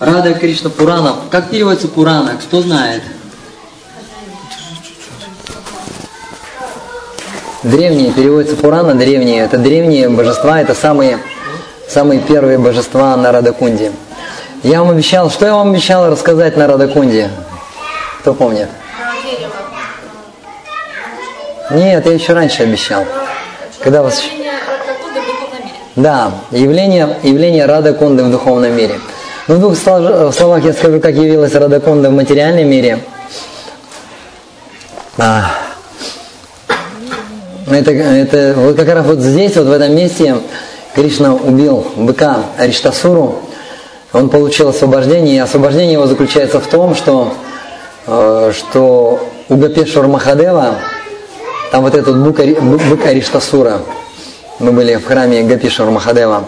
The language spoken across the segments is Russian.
Рада Кришна Пурана. Как переводится Пурана? Кто знает? Древние, переводится Пурана, древние. Это древние божества, это самые, самые первые божества на Радакунде. Я вам обещал, что я вам обещал рассказать на Радакунде? Кто помнит? Нет, я еще раньше обещал. Когда вас... Да, явление, явление Рада Кунды в духовном мире. Ну, в двух словах я скажу, как явилась Рада Кунда в материальном мире. А, это, это вот как раз вот здесь, вот в этом месте, Кришна убил быка Ариштасуру, он получил освобождение, и освобождение его заключается в том, что, э, что у Гапешвар Махадева, там вот этот бык, бык Ариштасура, мы были в храме Гапишвар Махадева,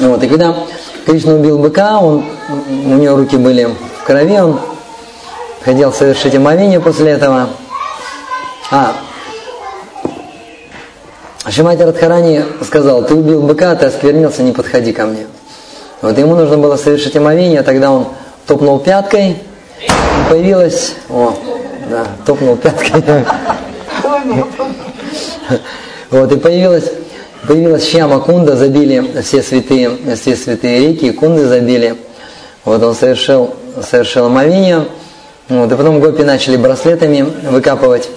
вот, и когда Кришна убил быка, он, у него руки были в крови, он хотел совершить омовение после этого. А, Шимати Радхарани сказал, ты убил быка, ты осквернился, не подходи ко мне. Вот ему нужно было совершить омовение, тогда он топнул пяткой, появилась, о, да, топнул пяткой. Вот, и появилась, появилась Шьяма Кунда, забили все святые, все святые реки, кунды забили. Вот он совершил, совершил омовение, вот, и потом гопи начали браслетами выкапывать.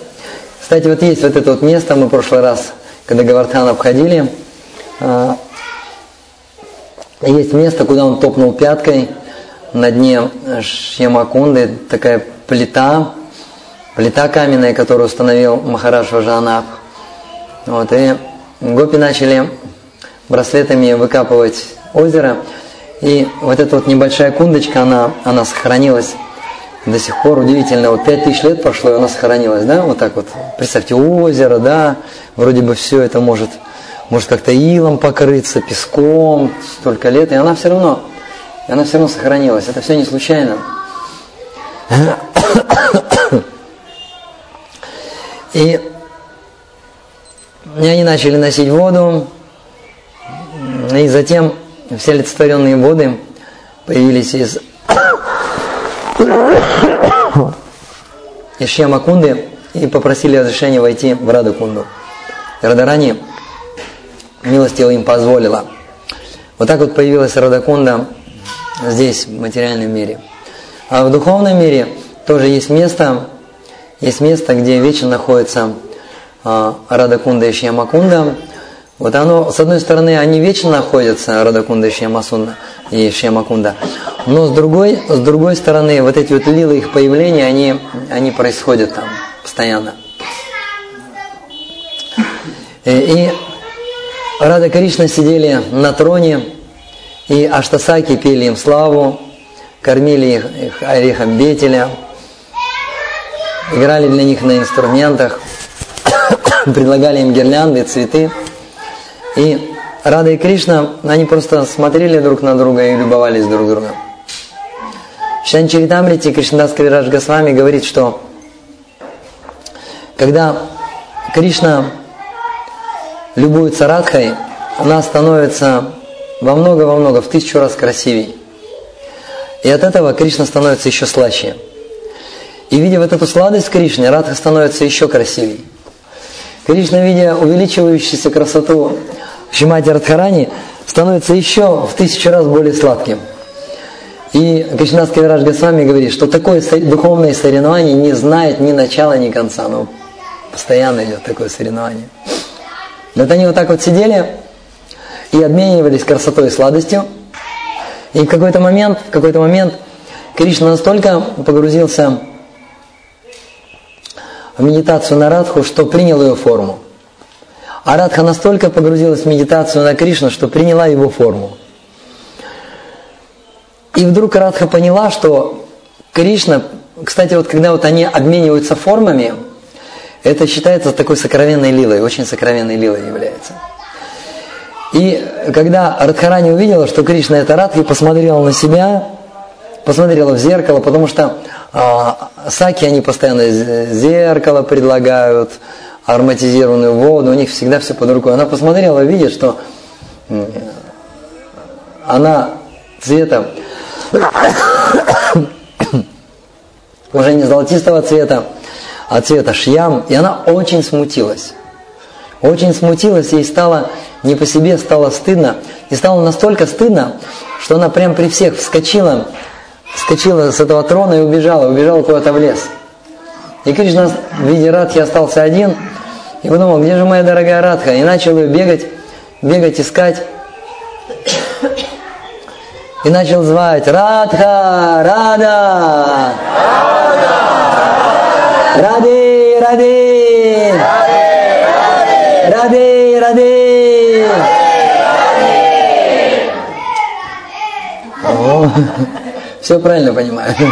Кстати, вот есть вот это вот место, мы в прошлый раз, когда Гавартхан обходили, а, есть место, куда он топнул пяткой на дне Шьямакунды, такая плита, плита каменная, которую установил Махараш Важанаб. Вот, и гопи начали браслетами выкапывать озеро, и вот эта вот небольшая кундочка, она, она сохранилась до сих пор удивительно, вот пять тысяч лет прошло, и она сохранилась, да, вот так вот. Представьте, озеро, да, вроде бы все это может, может как-то илом покрыться, песком, столько лет, и она все равно, она все равно сохранилась. Это все не случайно. И они начали носить воду, и затем все олицетворенные воды появились из из Шьямакунды и попросили разрешения войти в Радакунду. Радарани милостиво им позволила. Вот так вот появилась Радакунда здесь, в материальном мире. А в духовном мире тоже есть место, есть место, где вечно находится Радакунда и Шьямакунда. Вот оно, с одной стороны, они вечно находятся, Радакунда и Шьямасунда, и Шьямакунда. Но с другой, с другой стороны, вот эти вот лилы их появления, они, они происходят там постоянно. И, и Рада Кришна сидели на троне, и Аштасаки пели им славу, кормили их, их орехом бетеля, играли для них на инструментах, предлагали им гирлянды, цветы. И Рада и Кришна, они просто смотрели друг на друга и любовались друг другом. В Шанчаритамрите Кришнадас Кавирадж Госвами говорит, что когда Кришна любуется Радхой, она становится во много-во много, в тысячу раз красивее. И от этого Кришна становится еще слаще. И видя вот эту сладость Кришны, Радха становится еще красивее. Кришна, видя увеличивающуюся красоту Шимати Радхарани, становится еще в тысячу раз более сладким – и Кришнас Кавирадж Госвами говорит, что такое духовное соревнование не знает ни начала, ни конца. Но постоянно идет такое соревнование. Вот они вот так вот сидели и обменивались красотой и сладостью. И в какой-то момент, в какой-то момент Кришна настолько погрузился медитацию на Радху, что принял ее форму. А Радха настолько погрузилась в медитацию на Кришну, что приняла его форму. И вдруг Радха поняла, что Кришна, кстати, вот когда вот они обмениваются формами, это считается такой сокровенной лилой, очень сокровенной лилой является. И когда Радхарани увидела, что Кришна это Радха, и посмотрела на себя, посмотрела в зеркало, потому что а, саки, они постоянно зеркало предлагают, ароматизированную воду, у них всегда все под рукой. Она посмотрела, видит, что она цвета уже не золотистого цвета, а цвета шьям, и она очень смутилась. Очень смутилась, ей стало не по себе, стало стыдно. И стало настолько стыдно, что она прям при всех вскочила, вскочила с этого трона и убежала, убежала куда-то в лес. И Кришна в виде Радхи остался один, и подумал, где же моя дорогая Радха? И начал ее бегать, бегать, искать. И начал звать Радха, Рада! Ради, Ради! Ради, Ради! О, все правильно понимаю.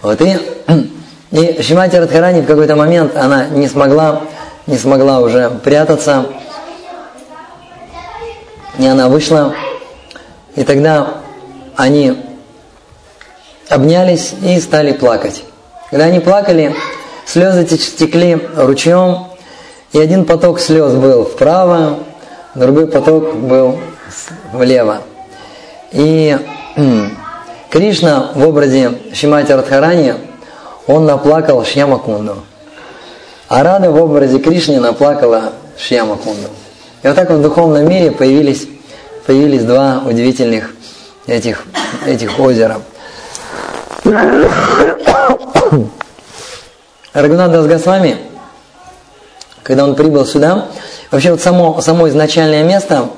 Вот и, и Шимати Радхарани в какой-то момент она не смогла, не смогла уже прятаться. И она вышла, и тогда они обнялись и стали плакать. Когда они плакали, слезы текли ручьем, и один поток слез был вправо, другой поток был влево. И Кришна в образе Шимати Радхарани, он наплакал Шьямакунду. А Рада в образе Кришны наплакала Шьямакунду. И вот так в духовном мире появились, появились два удивительных этих, этих озера. Рагунат Госвами, когда он прибыл сюда, вообще вот само, само изначальное место,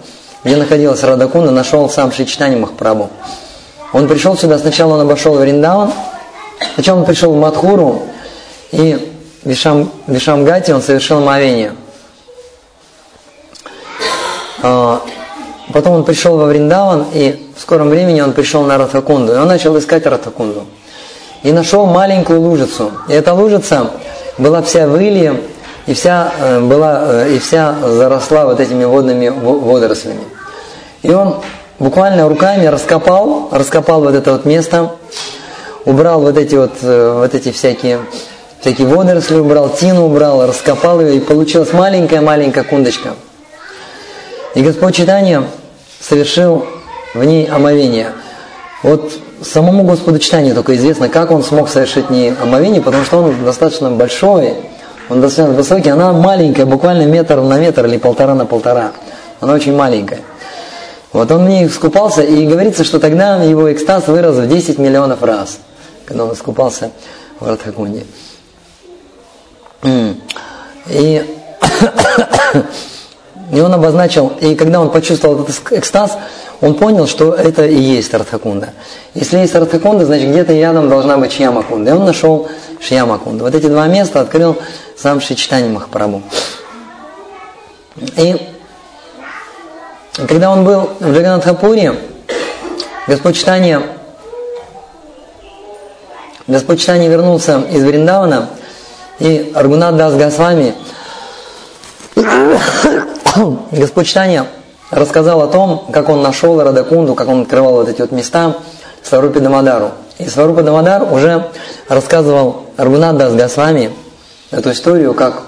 где находилась Радакунда, нашел сам Шичтани Махапрабху. Он пришел сюда, сначала он обошел Вриндаван, сначала он пришел в Мадхуру, и в Вишам, Вишамгате он совершил мовение. А, потом он пришел во Вриндаван, и в скором времени он пришел на Ратакунду, и он начал искать Ратакунду и нашел маленькую лужицу. И эта лужица была вся в илье, и вся, э, была, э, и вся заросла вот этими водными водорослями. И он буквально руками раскопал, раскопал вот это вот место, убрал вот эти вот, э, вот эти всякие, всякие водоросли, убрал тину, убрал, раскопал ее, и получилась маленькая-маленькая кундочка. И Господь Читания совершил в ней омовение. Вот самому Господу читанию только известно, как он смог совершить не омовение, потому что он достаточно большой, он достаточно высокий, она маленькая, буквально метр на метр или полтора на полтора. Она очень маленькая. Вот он в ней искупался, и говорится, что тогда его экстаз вырос в 10 миллионов раз, когда он искупался в Радхакунде. И, и он обозначил, и когда он почувствовал этот экстаз, он понял, что это и есть Радхакунда. Если есть Радхакунда, значит где-то рядом должна быть Шьямакунда. И он нашел Шьямакунду. Вот эти два места открыл сам Шичтани Махапрабху. И когда он был в Джаганатхапуре, Господь Читания, Господь Читания вернулся из Вриндавана, и Аргунат Дас Госвами, Господь Читания рассказал о том, как он нашел Радакунду, как он открывал вот эти вот места Сварупи Дамадару. И Сварупа Дамадар уже рассказывал Аргунат Дас Госвами эту историю, как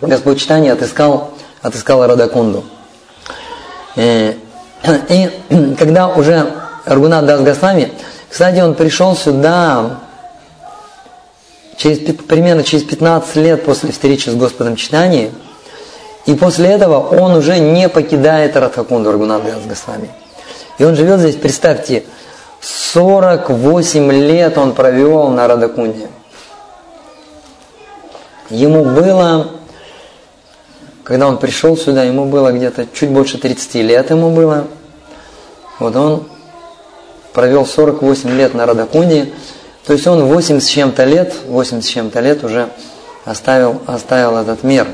Господь Читания отыскал, отыскал Радакунду. И, э, и когда уже Аргунат Дас Госвами, кстати, он пришел сюда через, примерно через 15 лет после встречи с Господом Читанием, и после этого он уже не покидает Радхакунду Рагунанда Госвами. И он живет здесь, представьте, 48 лет он провел на Радакунде. Ему было, когда он пришел сюда, ему было где-то чуть больше 30 лет ему было. Вот он провел 48 лет на Радакунде. То есть он 8 с чем-то лет, 8 с чем-то лет уже оставил, оставил этот мир.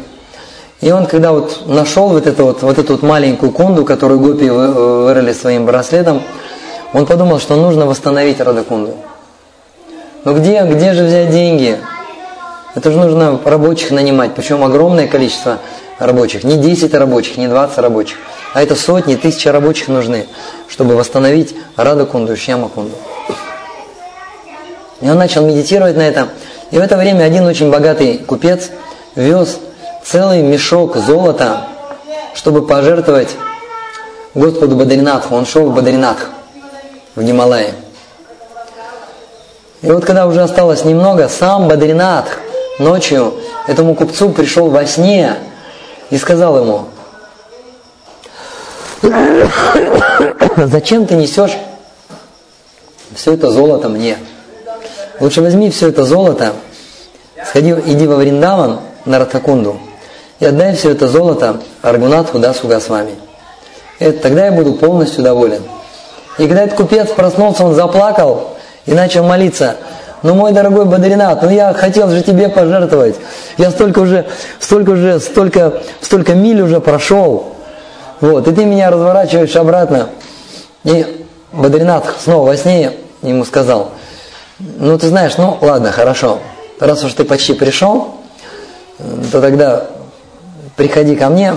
И он, когда вот нашел вот эту вот, вот эту вот маленькую кунду, которую гопи вырыли своим браслетом, он подумал, что нужно восстановить Радакунду. Но где, где же взять деньги? Это же нужно рабочих нанимать, причем огромное количество рабочих. Не 10 рабочих, не 20 рабочих, а это сотни, тысячи рабочих нужны, чтобы восстановить Радакунду и Шьямакунду. И он начал медитировать на этом. И в это время один очень богатый купец вез целый мешок золота, чтобы пожертвовать Господу Бадринатху. Он шел в Бадринатх, в Гималае. И вот когда уже осталось немного, сам Бадринатх ночью этому купцу пришел во сне и сказал ему, зачем ты несешь все это золото мне? Лучше возьми все это золото, сходи, иди во Вриндаван на Радхакунду и отдай все это золото Аргунатху Дасу Госвами. И тогда я буду полностью доволен. И когда этот купец проснулся, он заплакал и начал молиться. Ну, мой дорогой Бадринат, ну я хотел же тебе пожертвовать. Я столько уже, столько уже, столько, столько миль уже прошел. Вот, и ты меня разворачиваешь обратно. И Бадринат снова во сне ему сказал, ну ты знаешь, ну ладно, хорошо, раз уж ты почти пришел, то тогда приходи ко мне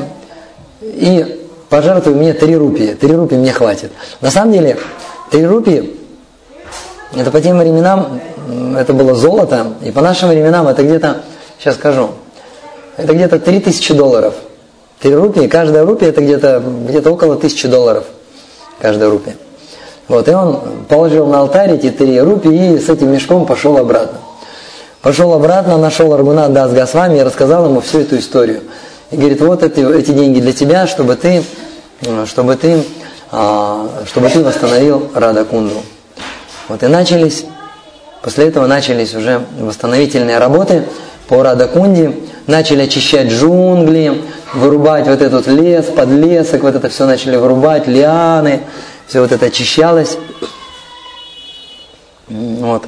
и пожертвуй мне три рупии. Три рупии мне хватит. На самом деле, три рупии, это по тем временам, это было золото, и по нашим временам это где-то, сейчас скажу, это где-то три тысячи долларов. Три рупии, каждая рупия это где-то где около тысячи долларов, каждая рупия. Вот, и он положил на алтарь эти три рупии и с этим мешком пошел обратно. Пошел обратно, нашел Аргуна Дас Госвами и рассказал ему всю эту историю. И говорит, вот эти, эти деньги для тебя, чтобы ты, чтобы ты, а, чтобы ты восстановил Рада Кунду. Вот и начались, после этого начались уже восстановительные работы по Рада Кунде, начали очищать джунгли, вырубать вот этот лес, подлесок, вот это все начали вырубать, лианы, все вот это очищалось. Вот.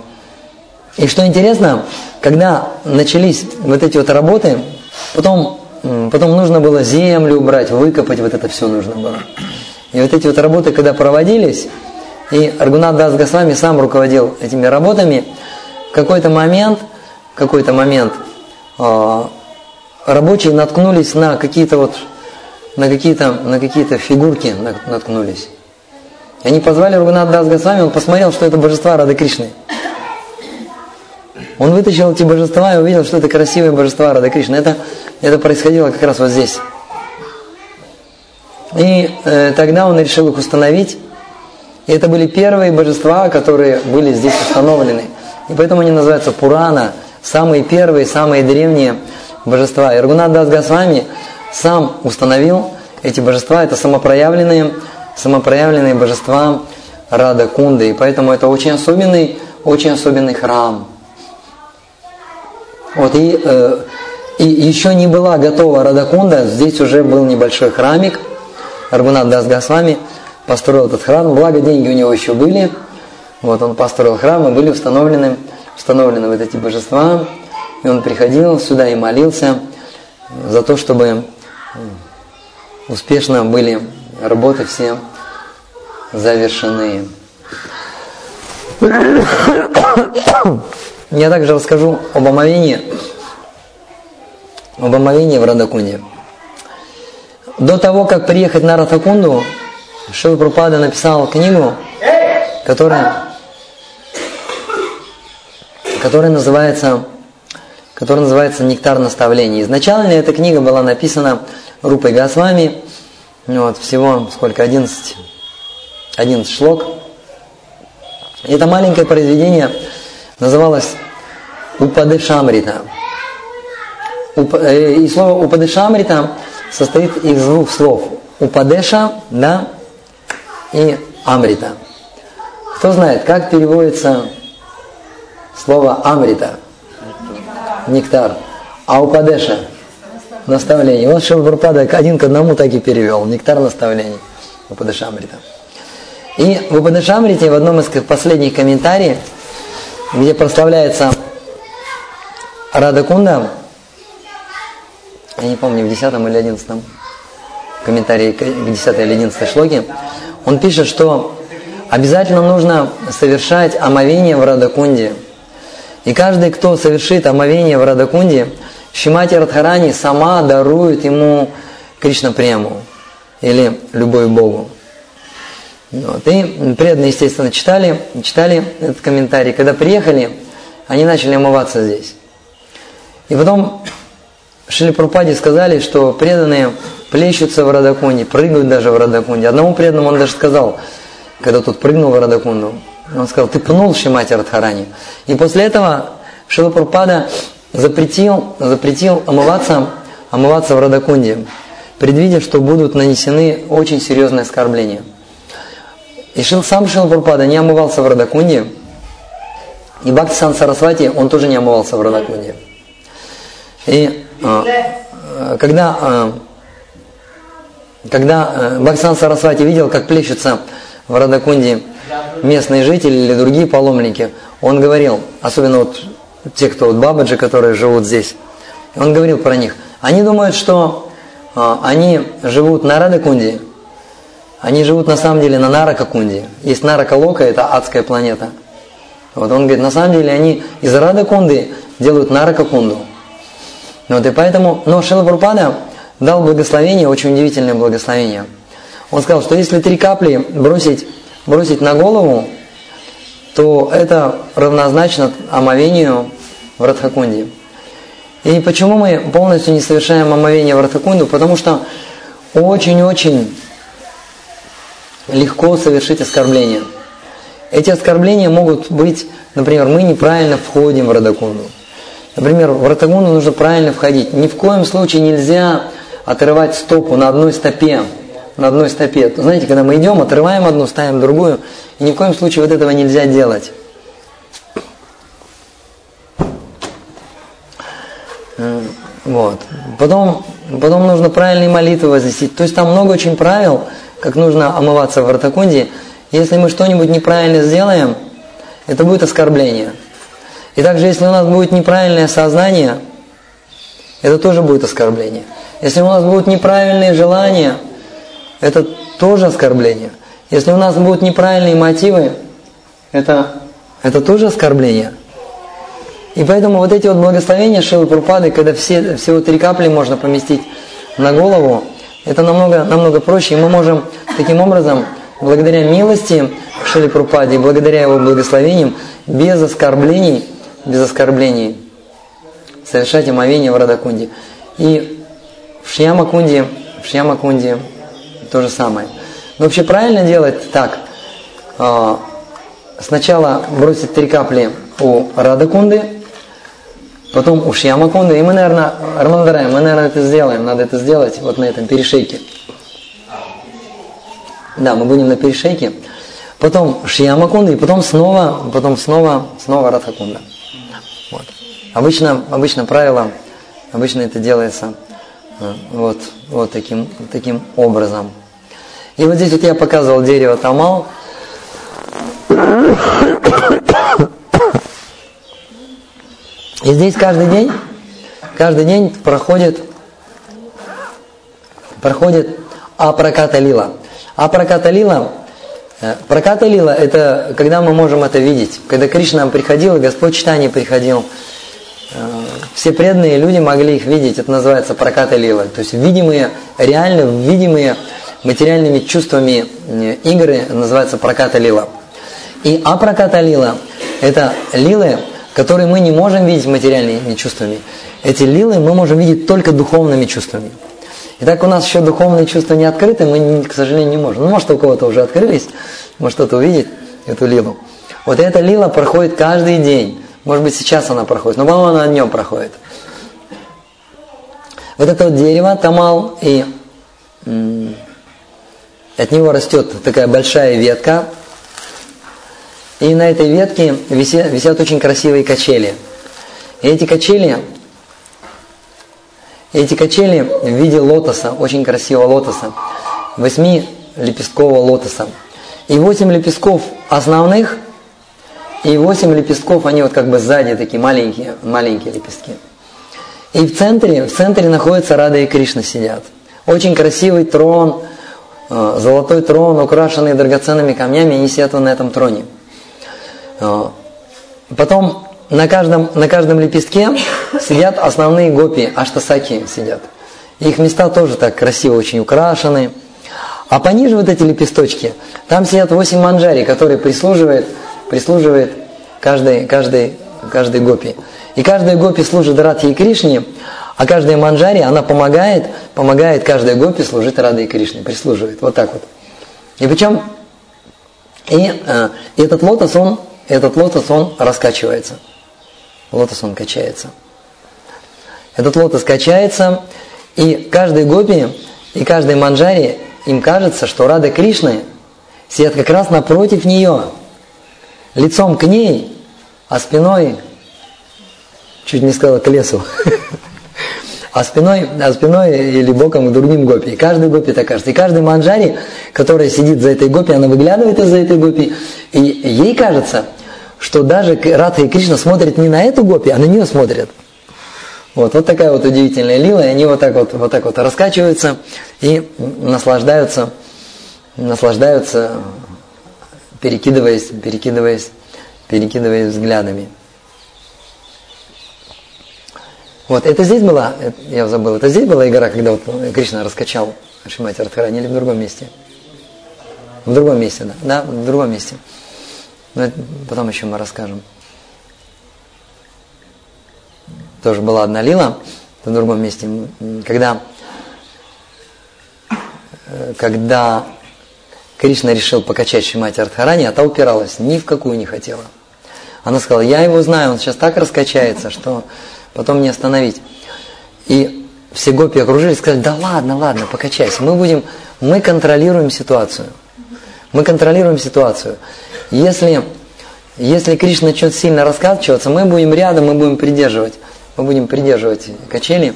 И что интересно, когда начались вот эти вот работы, потом, потом нужно было землю убрать, выкопать, вот это все нужно было. И вот эти вот работы, когда проводились, и Аргунат Дас Госвами сам руководил этими работами, в какой-то момент, в какой-то момент э, рабочие наткнулись на какие-то вот на какие-то на какие-то фигурки наткнулись. Они позвали Ругнат Дас Госвами, он посмотрел, что это божества Рады Кришны. Он вытащил эти божества и увидел, что это красивые божества Рады Кришны. Это, это происходило как раз вот здесь. И э, тогда он решил их установить. И это были первые божества, которые были здесь установлены. И поэтому они называются Пурана, самые первые, самые древние божества. И Рагунат Дас сам установил эти божества, это самопроявленные самопроявленные божества Рада Кунды. И поэтому это очень особенный, очень особенный храм. Вот и, э, и еще не была готова Радакунда, здесь уже был небольшой храмик. Аргунат Дас Госвами построил этот храм, благо деньги у него еще были. Вот он построил храм, и были установлены, установлены вот эти божества. И он приходил сюда и молился за то, чтобы успешно были работы все завершены. Я также расскажу об омовении, об омовении в Радакунде. До того, как приехать на Радакунду, Шила Прупада написал книгу, которая, которая называется которая называется «Нектар наставлений». Изначально эта книга была написана Рупой Госвами, вот, всего сколько, 11, 11 шлок. Это маленькое произведение называлось Упадышамрита. Э, и слово Упадышамрита состоит из двух слов. Упадеша, да, и Амрита. Кто знает, как переводится слово Амрита? Нектар. А Упадеша? наставлений. Он Шилпрапада один к одному так и перевел. Нектар наставлений в Упадашамрита. И в Упадашамрите в одном из последних комментариев, где прославляется Рада Кунда, я не помню, в 10 или 11 комментарии к 10 или 11 шлоке, он пишет, что обязательно нужно совершать омовение в Радакунде. И каждый, кто совершит омовение в Радакунде, Шимати Радхарани сама дарует ему Кришна прему или любовь Богу. Вот. И преданные, естественно, читали, читали этот комментарий. Когда приехали, они начали омываться здесь. И потом Шили Пропаде сказали, что преданные плещутся в Радакунде, прыгают даже в Радакунде. Одному преданному он даже сказал, когда тот прыгнул в Радакунду, он сказал, ты пнул Шимати Радхарани. И после этого Шила Пропада запретил, запретил омываться, омываться в Радакунде, предвидя, что будут нанесены очень серьезные оскорбления. И Шил, сам Шила Пропада не омывался в Радакунде, и Бхакти Сан Сарасвати, он тоже не омывался в Радакунде. И а, когда, э, когда э, Бхаксан Сарасвати видел, как плещутся в Радакунде местные жители или другие паломники, он говорил, особенно вот те, кто вот бабаджи, которые живут здесь, он говорил про них. Они думают, что они живут на Радакунде, они живут на самом деле на Наракакунде. Есть Наракалока, это адская планета. Вот он говорит, на самом деле они из Радакунды делают Наракакунду. Вот, и поэтому, но Шила Прупада дал благословение, очень удивительное благословение. Он сказал, что если три капли бросить, бросить на голову, то это равнозначно омовению в Радхакунде. И почему мы полностью не совершаем омовение в Радхакунду? Потому что очень-очень легко совершить оскорбление. Эти оскорбления могут быть, например, мы неправильно входим в Радакунду. Например, в ротагуну нужно правильно входить. Ни в коем случае нельзя отрывать стопу на одной стопе. На одной стопе. Знаете, когда мы идем, отрываем одну, ставим другую, и ни в коем случае вот этого нельзя делать. Вот. Потом, потом нужно правильные молитвы возносить. То есть там много очень правил, как нужно омываться в ротакунде. Если мы что-нибудь неправильно сделаем, это будет оскорбление. И также, если у нас будет неправильное сознание, это тоже будет оскорбление. Если у нас будут неправильные желания, это тоже оскорбление. Если у нас будут неправильные мотивы, это, это тоже оскорбление. И поэтому вот эти вот благословения Шилы Прупады, когда все, всего три капли можно поместить на голову, это намного, намного проще. И мы можем таким образом, благодаря милости Шили Прупаде, благодаря его благословениям, без оскорблений, без оскорблений, совершать омовение в Радакунде. И в Шьямакунде, в Шьямакунде то же самое. Но вообще правильно делать так. А, сначала бросить три капли у Радакунды, потом у Шьямакунды. И мы, наверное, Армандарай, мы, наверное, это сделаем. Надо это сделать вот на этом перешейке. Да, мы будем на перешейке. Потом Шьямакунда, и потом снова, потом снова, снова Радхакунда. Обычно, обычно правило, обычно это делается э, вот, вот таким, таким образом. И вот здесь вот я показывал дерево Тамал. И здесь каждый день, каждый день проходит, проходит Апраката Лила. Апраката Лила, э, Праката Лила это когда мы можем это видеть. Когда Кришна приходил, Господь читание приходил, все преданные люди могли их видеть, это называется прокаты лила. То есть видимые, реально видимые материальными чувствами э, игры называется проката лила. И апроката лила – это лилы, которые мы не можем видеть материальными чувствами. Эти лилы мы можем видеть только духовными чувствами. Итак, у нас еще духовные чувства не открыты, мы, к сожалению, не можем. Ну, может, у кого-то уже открылись, может, кто-то увидит эту лилу. Вот эта лила проходит каждый день. Может быть, сейчас она проходит, но, по-моему, она днем проходит. Вот это вот дерево, тамал, и от него растет такая большая ветка, и на этой ветке висят, висят очень красивые качели. И эти качели, эти качели в виде лотоса, очень красивого лотоса, восьми лепесткового лотоса. И восемь лепестков основных – и восемь лепестков, они вот как бы сзади такие маленькие, маленькие лепестки. И в центре, в центре находится Рада и Кришна сидят. Очень красивый трон, э, золотой трон, украшенный драгоценными камнями, они сидят на этом троне. Э, потом на каждом, на каждом лепестке сидят основные гопи, аштасаки сидят. Их места тоже так красиво очень украшены. А пониже вот эти лепесточки, там сидят восемь манджари, которые прислуживают прислуживает каждой, каждой, каждой гопи. И каждая гопи служит Радхи и Кришне, А каждая манджари, она помогает, помогает каждой гопи служить Радой Кришне, прислуживает. Вот так вот. И причем, и, э, и этот лотос, он, этот лотос, он раскачивается. Лотос, он качается. Этот лотос качается, и каждой гопи, и каждой манджари, им кажется, что Рада Кришны сидят как раз напротив нее, лицом к ней, а спиной, чуть не сказала, к лесу. а спиной, а спиной или боком к другим гопи. И каждый гопи так кажется. И каждый манджари, который сидит за этой гопи, она выглядывает из-за этой гопи, и ей кажется, что даже Радха и Кришна смотрят не на эту гопи, а на нее смотрят. Вот, вот такая вот удивительная лила, и они вот так вот, вот так вот раскачиваются и наслаждаются, наслаждаются, перекидываясь, перекидываясь, перекидываясь взглядами. Вот, это здесь была, я забыл, это здесь была игра, когда вот Кришна раскачал Шимати Радхарани или в другом месте? В другом месте, да. Да, в другом месте. Но потом еще мы расскажем. Тоже была одна лила в другом месте, когда, э, когда Кришна решил покачать Шимати Радхарани, а та упиралась, ни в какую не хотела. Она сказала, я его знаю, он сейчас так раскачается, что потом не остановить. И все гопи окружили и сказали, да ладно, ладно, покачайся, мы будем, мы контролируем ситуацию. Мы контролируем ситуацию. Если, если Кришна начнет сильно раскачиваться, мы будем рядом, мы будем придерживать. Мы будем придерживать качели.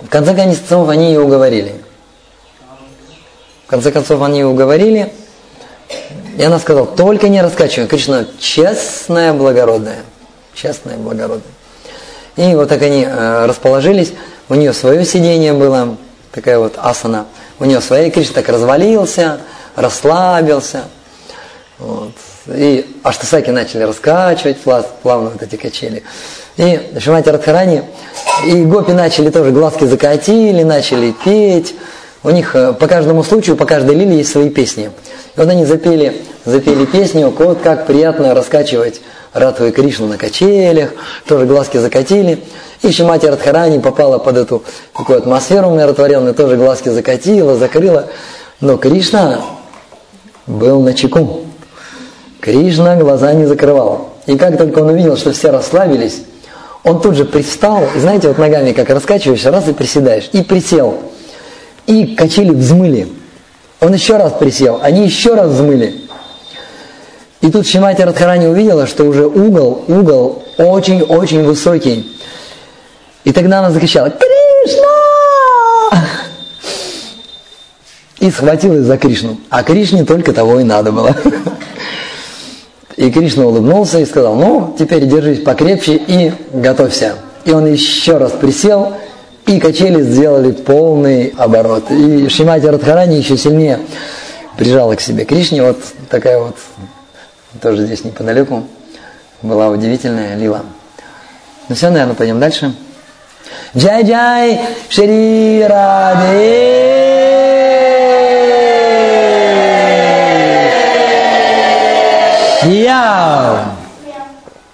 В конце концов, они ее уговорили. В конце концов, они ее уговорили. И она сказала, только не раскачивай. Кришна честная, благородная честная, благородная. И вот так они э, расположились, у нее свое сидение было, такая вот асана, у нее своя, Кришна так развалился, расслабился. Вот. И аштасаки начали раскачивать плавно вот эти качели. И Шимати Радхарани, и гопи начали тоже, глазки закатили, начали петь. У них э, по каждому случаю, по каждой лилии есть свои песни. И вот они запели, запели песню, вот как приятно раскачивать Радху и Кришну на качелях, тоже глазки закатили. И Шимати Радхарани попала под эту такую атмосферу умиротворенную, тоже глазки закатила, закрыла. Но Кришна был на чеку. Кришна глаза не закрывал. И как только он увидел, что все расслабились, он тут же пристал, и знаете, вот ногами как раскачиваешься, раз и приседаешь, и присел. И качели взмыли. Он еще раз присел, они еще раз взмыли. И тут Шимати Радхарани увидела, что уже угол, угол очень-очень высокий. И тогда она закричала «Кришна!» И схватилась за Кришну. А Кришне только того и надо было. И Кришна улыбнулся и сказал, ну, теперь держись покрепче и готовься. И он еще раз присел, и качели сделали полный оборот. И Шимати Радхарани еще сильнее прижала к себе Кришне. Вот такая вот, тоже здесь неподалеку, была удивительная лила. Ну все, наверное, пойдем дальше. Джай-джай, Шри Раде. Yeah.